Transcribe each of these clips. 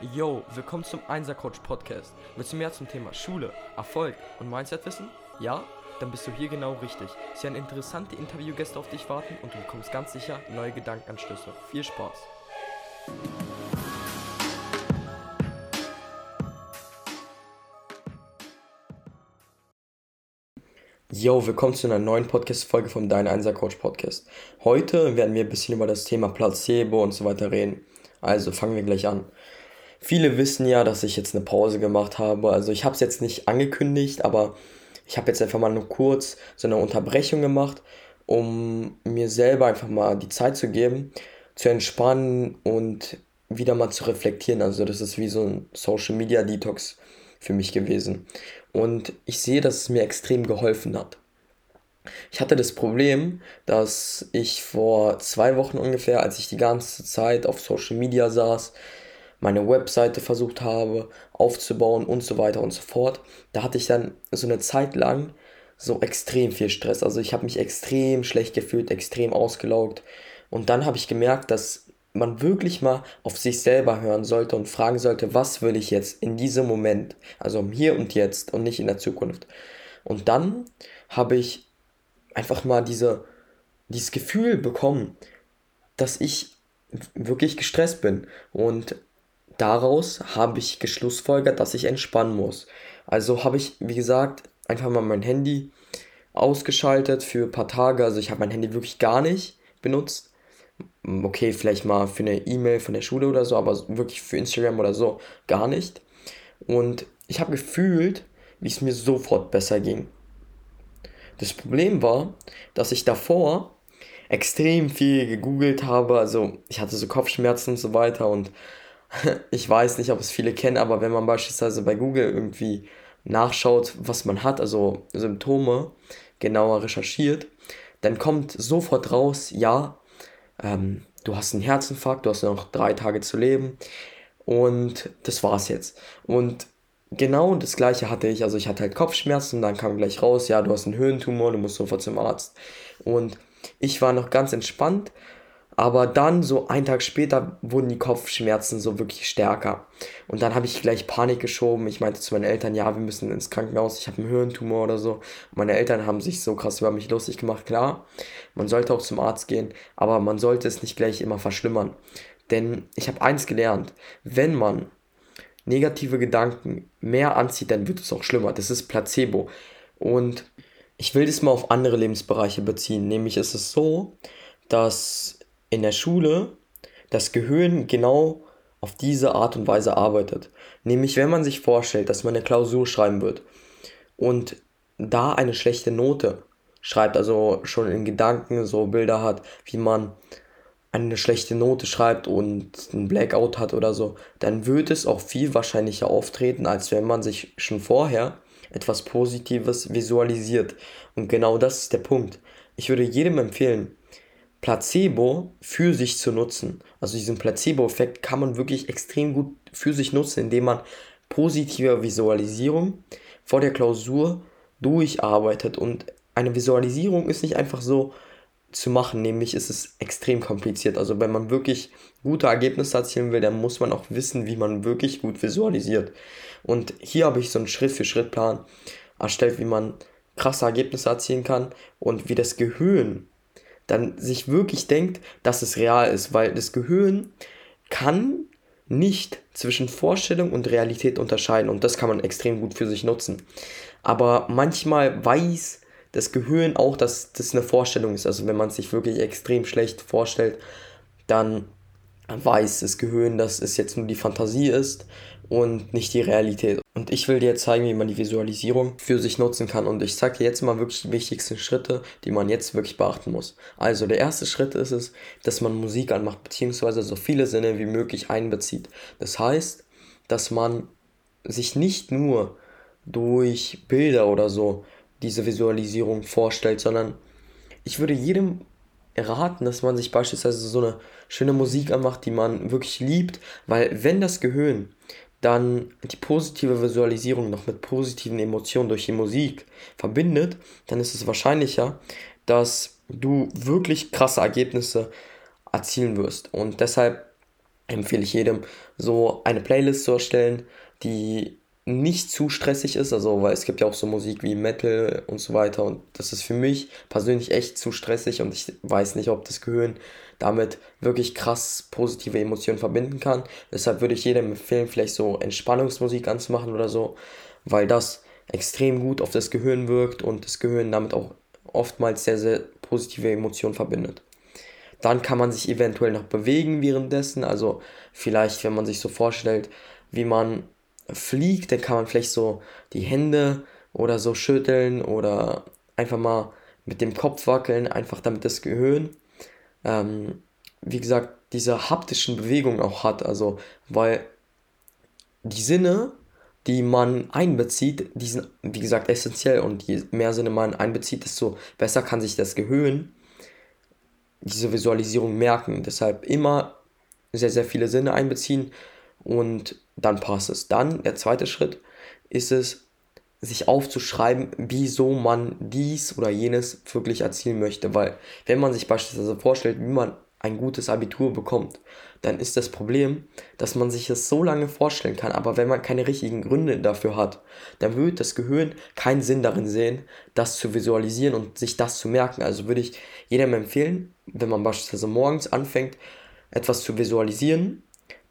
Yo, willkommen zum Einser-Coach Podcast. Willst du mehr zum Thema Schule, Erfolg und Mindset wissen? Ja? Dann bist du hier genau richtig. Es werden interessante Interviewgäste auf dich warten und du bekommst ganz sicher neue Gedankenanstöße. Viel Spaß! Yo, willkommen zu einer neuen Podcast-Folge vom Dein Einser Coach Podcast. Heute werden wir ein bisschen über das Thema Placebo und so weiter reden. Also fangen wir gleich an. Viele wissen ja, dass ich jetzt eine Pause gemacht habe. Also ich habe es jetzt nicht angekündigt, aber ich habe jetzt einfach mal nur kurz so eine Unterbrechung gemacht, um mir selber einfach mal die Zeit zu geben, zu entspannen und wieder mal zu reflektieren. Also das ist wie so ein Social Media Detox für mich gewesen. Und ich sehe, dass es mir extrem geholfen hat. Ich hatte das Problem, dass ich vor zwei Wochen ungefähr, als ich die ganze Zeit auf Social Media saß, meine Webseite versucht habe aufzubauen und so weiter und so fort, da hatte ich dann so eine Zeit lang so extrem viel Stress. Also ich habe mich extrem schlecht gefühlt, extrem ausgelaugt. Und dann habe ich gemerkt, dass man wirklich mal auf sich selber hören sollte und fragen sollte, was will ich jetzt in diesem Moment, also hier und jetzt und nicht in der Zukunft. Und dann habe ich einfach mal diese, dieses Gefühl bekommen, dass ich wirklich gestresst bin. Und daraus habe ich geschlussfolgert, dass ich entspannen muss. Also habe ich, wie gesagt, einfach mal mein Handy ausgeschaltet für ein paar Tage. Also ich habe mein Handy wirklich gar nicht benutzt. Okay, vielleicht mal für eine E-Mail von der Schule oder so, aber wirklich für Instagram oder so gar nicht. Und ich habe gefühlt, wie es mir sofort besser ging. Das Problem war, dass ich davor extrem viel gegoogelt habe. Also ich hatte so Kopfschmerzen und so weiter und ich weiß nicht, ob es viele kennen, aber wenn man beispielsweise bei Google irgendwie nachschaut, was man hat, also Symptome, genauer recherchiert, dann kommt sofort raus, ja, ähm, du hast einen Herzinfarkt, du hast noch drei Tage zu leben und das war's jetzt. Und genau das gleiche hatte ich, also ich hatte halt Kopfschmerzen dann kam gleich raus, ja, du hast einen Höhentumor, du musst sofort zum Arzt. Und ich war noch ganz entspannt aber dann, so einen Tag später, wurden die Kopfschmerzen so wirklich stärker. Und dann habe ich gleich Panik geschoben. Ich meinte zu meinen Eltern, ja, wir müssen ins Krankenhaus, ich habe einen Hirntumor oder so. Meine Eltern haben sich so krass über mich lustig gemacht. Klar, man sollte auch zum Arzt gehen, aber man sollte es nicht gleich immer verschlimmern. Denn ich habe eins gelernt, wenn man negative Gedanken mehr anzieht, dann wird es auch schlimmer. Das ist Placebo. Und ich will das mal auf andere Lebensbereiche beziehen. Nämlich ist es so, dass in der Schule das Gehirn genau auf diese Art und Weise arbeitet. Nämlich wenn man sich vorstellt, dass man eine Klausur schreiben wird und da eine schlechte Note schreibt, also schon in Gedanken so Bilder hat, wie man eine schlechte Note schreibt und ein Blackout hat oder so, dann wird es auch viel wahrscheinlicher auftreten, als wenn man sich schon vorher etwas Positives visualisiert. Und genau das ist der Punkt. Ich würde jedem empfehlen, Placebo für sich zu nutzen. Also diesen Placebo-Effekt kann man wirklich extrem gut für sich nutzen, indem man positive Visualisierung vor der Klausur durcharbeitet. Und eine Visualisierung ist nicht einfach so zu machen, nämlich ist es extrem kompliziert. Also wenn man wirklich gute Ergebnisse erzielen will, dann muss man auch wissen, wie man wirklich gut visualisiert. Und hier habe ich so einen Schritt-für-Schritt-Plan erstellt, wie man krasse Ergebnisse erzielen kann und wie das Gehirn dann sich wirklich denkt, dass es real ist, weil das Gehirn kann nicht zwischen Vorstellung und Realität unterscheiden und das kann man extrem gut für sich nutzen. Aber manchmal weiß das Gehirn auch, dass das eine Vorstellung ist. Also wenn man sich wirklich extrem schlecht vorstellt, dann weiß das Gehirn, dass es jetzt nur die Fantasie ist und nicht die Realität. Und ich will dir zeigen, wie man die Visualisierung für sich nutzen kann. Und ich zeige dir jetzt mal wirklich die wichtigsten Schritte, die man jetzt wirklich beachten muss. Also der erste Schritt ist es, dass man Musik anmacht, beziehungsweise so viele Sinne wie möglich einbezieht. Das heißt, dass man sich nicht nur durch Bilder oder so diese Visualisierung vorstellt, sondern ich würde jedem raten, dass man sich beispielsweise so eine schöne Musik anmacht, die man wirklich liebt, weil wenn das Gehirn dann die positive Visualisierung noch mit positiven Emotionen durch die Musik verbindet, dann ist es wahrscheinlicher, dass du wirklich krasse Ergebnisse erzielen wirst. Und deshalb empfehle ich jedem, so eine Playlist zu erstellen, die nicht zu stressig ist, also weil es gibt ja auch so Musik wie Metal und so weiter und das ist für mich persönlich echt zu stressig und ich weiß nicht, ob das Gehirn damit wirklich krass positive Emotionen verbinden kann. Deshalb würde ich jedem empfehlen, vielleicht so Entspannungsmusik anzumachen oder so, weil das extrem gut auf das Gehirn wirkt und das Gehirn damit auch oftmals sehr, sehr positive Emotionen verbindet. Dann kann man sich eventuell noch bewegen währenddessen, also vielleicht, wenn man sich so vorstellt, wie man fliegt, dann kann man vielleicht so die Hände oder so schütteln oder einfach mal mit dem Kopf wackeln, einfach damit das Gehirn, ähm, wie gesagt, diese haptischen Bewegungen auch hat. Also, weil die Sinne, die man einbezieht, die sind, wie gesagt, essentiell und je mehr Sinne man einbezieht, desto besser kann sich das Gehirn diese Visualisierung merken. Deshalb immer sehr, sehr viele Sinne einbeziehen und dann passt es. Dann der zweite Schritt ist es, sich aufzuschreiben, wieso man dies oder jenes wirklich erzielen möchte. Weil wenn man sich beispielsweise vorstellt, wie man ein gutes Abitur bekommt, dann ist das Problem, dass man sich das so lange vorstellen kann, aber wenn man keine richtigen Gründe dafür hat, dann wird das Gehirn keinen Sinn darin sehen, das zu visualisieren und sich das zu merken. Also würde ich jedem empfehlen, wenn man beispielsweise morgens anfängt, etwas zu visualisieren,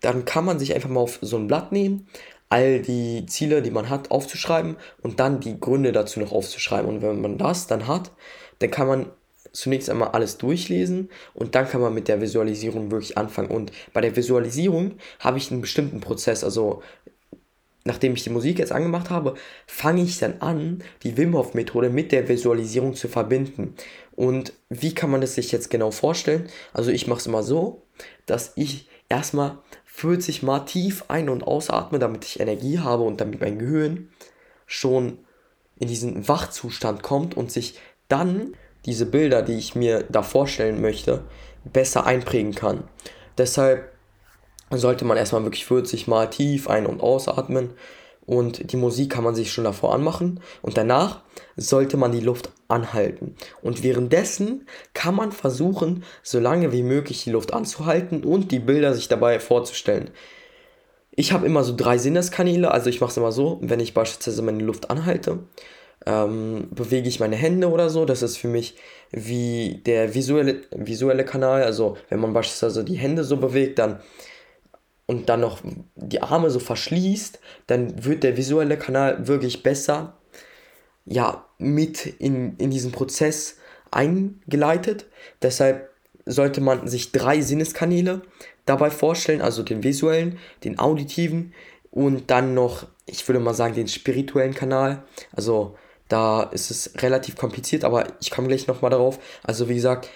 dann kann man sich einfach mal auf so ein Blatt nehmen, all die Ziele, die man hat, aufzuschreiben und dann die Gründe dazu noch aufzuschreiben. Und wenn man das dann hat, dann kann man zunächst einmal alles durchlesen und dann kann man mit der Visualisierung wirklich anfangen. Und bei der Visualisierung habe ich einen bestimmten Prozess. Also nachdem ich die Musik jetzt angemacht habe, fange ich dann an, die Wim Hof Methode mit der Visualisierung zu verbinden. Und wie kann man das sich jetzt genau vorstellen? Also ich mache es immer so, dass ich erstmal 40 Mal tief ein- und ausatme, damit ich Energie habe und damit mein Gehirn schon in diesen Wachzustand kommt und sich dann diese Bilder, die ich mir da vorstellen möchte, besser einprägen kann. Deshalb sollte man erstmal wirklich 40 Mal tief ein- und ausatmen und die Musik kann man sich schon davor anmachen und danach sollte man die Luft anhalten. Und währenddessen kann man versuchen, so lange wie möglich die Luft anzuhalten und die Bilder sich dabei vorzustellen. Ich habe immer so drei Sinneskanäle, also ich mache es immer so, wenn ich beispielsweise meine Luft anhalte, ähm, bewege ich meine Hände oder so. Das ist für mich wie der visuelle, visuelle Kanal. Also wenn man beispielsweise die Hände so bewegt, dann und dann noch die Arme so verschließt, dann wird der visuelle Kanal wirklich besser ja, mit in, in diesen Prozess eingeleitet. Deshalb sollte man sich drei Sinneskanäle dabei vorstellen, also den visuellen, den auditiven und dann noch, ich würde mal sagen, den spirituellen Kanal. Also da ist es relativ kompliziert, aber ich komme gleich nochmal darauf. Also wie gesagt,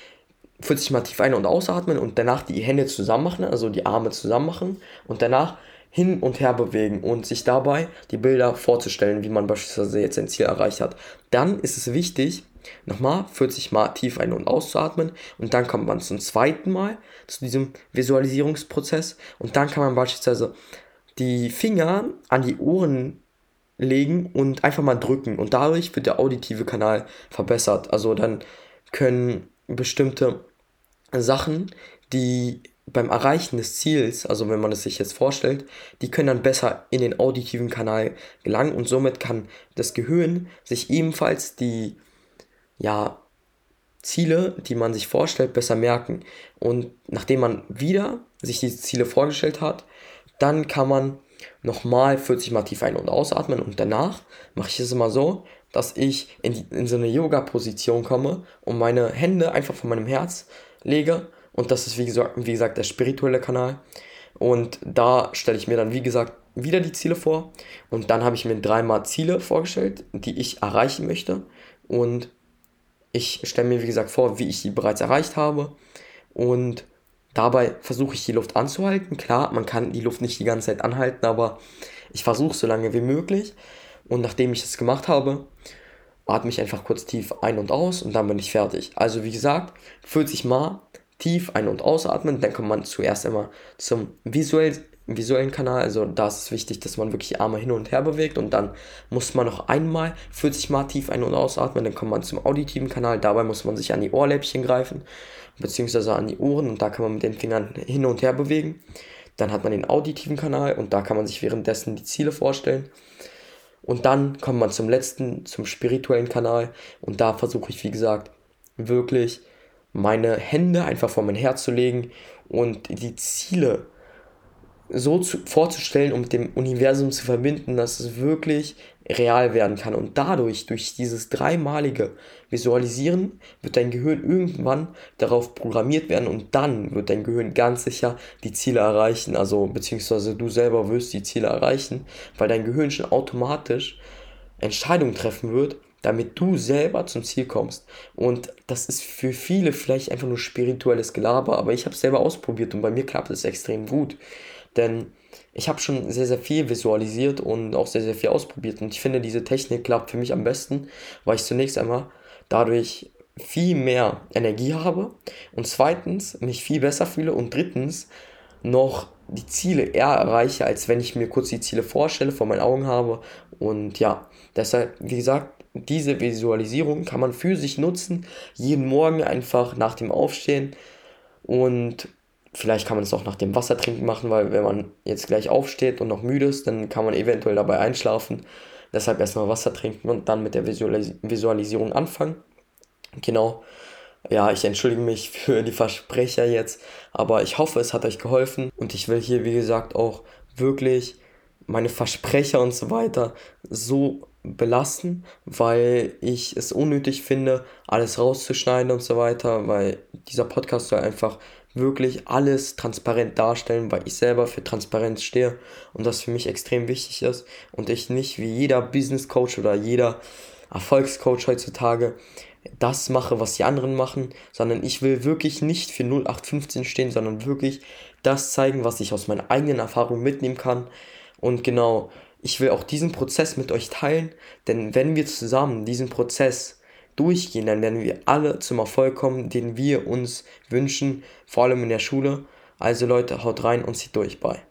40 Mal tief ein- und ausatmen und danach die Hände zusammen machen, also die Arme zusammen machen und danach hin und her bewegen und sich dabei die Bilder vorzustellen, wie man beispielsweise jetzt ein Ziel erreicht hat. Dann ist es wichtig, nochmal 40 Mal tief ein- und auszuatmen und dann kommt man zum zweiten Mal zu diesem Visualisierungsprozess und dann kann man beispielsweise die Finger an die Ohren legen und einfach mal drücken und dadurch wird der auditive Kanal verbessert. Also dann können bestimmte Sachen, die beim Erreichen des Ziels, also wenn man es sich jetzt vorstellt, die können dann besser in den auditiven Kanal gelangen und somit kann das Gehirn sich ebenfalls die ja, Ziele, die man sich vorstellt, besser merken. Und nachdem man wieder sich diese Ziele vorgestellt hat, dann kann man nochmal 40 Mal tief ein- und ausatmen und danach mache ich es immer so, dass ich in, die, in so eine Yoga-Position komme und meine Hände einfach von meinem Herz lege. Und das ist wie gesagt, wie gesagt der spirituelle Kanal. Und da stelle ich mir dann wie gesagt wieder die Ziele vor. Und dann habe ich mir dreimal Ziele vorgestellt, die ich erreichen möchte. Und ich stelle mir wie gesagt vor, wie ich die bereits erreicht habe. Und Dabei versuche ich die Luft anzuhalten. Klar, man kann die Luft nicht die ganze Zeit anhalten, aber ich versuche so lange wie möglich. Und nachdem ich das gemacht habe, atme ich einfach kurz tief ein und aus und dann bin ich fertig. Also wie gesagt, 40 Mal tief ein- und ausatmen. Dann kommt man zuerst immer zum visuell, visuellen Kanal. Also da ist es wichtig, dass man wirklich die Arme hin und her bewegt. Und dann muss man noch einmal 40 Mal tief ein- und ausatmen. Dann kommt man zum auditiven Kanal. Dabei muss man sich an die Ohrläppchen greifen beziehungsweise an die Ohren und da kann man mit den Fingern hin und her bewegen. Dann hat man den auditiven Kanal und da kann man sich währenddessen die Ziele vorstellen. Und dann kommt man zum letzten, zum spirituellen Kanal. Und da versuche ich, wie gesagt, wirklich meine Hände einfach vor mein Herz zu legen und die Ziele so zu, vorzustellen, um mit dem Universum zu verbinden, dass es wirklich real werden kann. Und dadurch, durch dieses dreimalige Visualisieren, wird dein Gehirn irgendwann darauf programmiert werden und dann wird dein Gehirn ganz sicher die Ziele erreichen. Also, beziehungsweise du selber wirst die Ziele erreichen, weil dein Gehirn schon automatisch Entscheidungen treffen wird, damit du selber zum Ziel kommst. Und das ist für viele vielleicht einfach nur spirituelles Gelaber, aber ich habe es selber ausprobiert und bei mir klappt es extrem gut. Denn ich habe schon sehr, sehr viel visualisiert und auch sehr, sehr viel ausprobiert. Und ich finde, diese Technik klappt für mich am besten, weil ich zunächst einmal dadurch viel mehr Energie habe und zweitens mich viel besser fühle und drittens noch die Ziele eher erreiche, als wenn ich mir kurz die Ziele vorstelle, vor meinen Augen habe. Und ja, deshalb, wie gesagt, diese Visualisierung kann man für sich nutzen, jeden Morgen einfach nach dem Aufstehen und Vielleicht kann man es auch nach dem Wassertrinken machen, weil wenn man jetzt gleich aufsteht und noch müde ist, dann kann man eventuell dabei einschlafen. Deshalb erstmal Wasser trinken und dann mit der Visualis Visualisierung anfangen. Genau. Ja, ich entschuldige mich für die Versprecher jetzt, aber ich hoffe, es hat euch geholfen und ich will hier, wie gesagt, auch wirklich meine Versprecher und so weiter so belassen, weil ich es unnötig finde, alles rauszuschneiden und so weiter, weil dieser Podcast soll einfach wirklich alles transparent darstellen, weil ich selber für Transparenz stehe und das für mich extrem wichtig ist und ich nicht wie jeder Business Coach oder jeder Erfolgscoach heutzutage das mache, was die anderen machen, sondern ich will wirklich nicht für 0815 stehen, sondern wirklich das zeigen, was ich aus meinen eigenen Erfahrungen mitnehmen kann. Und genau, ich will auch diesen Prozess mit euch teilen, denn wenn wir zusammen diesen Prozess durchgehen, dann werden wir alle zum Erfolg kommen, den wir uns wünschen, vor allem in der Schule. Also Leute, haut rein und zieht durch. Bye.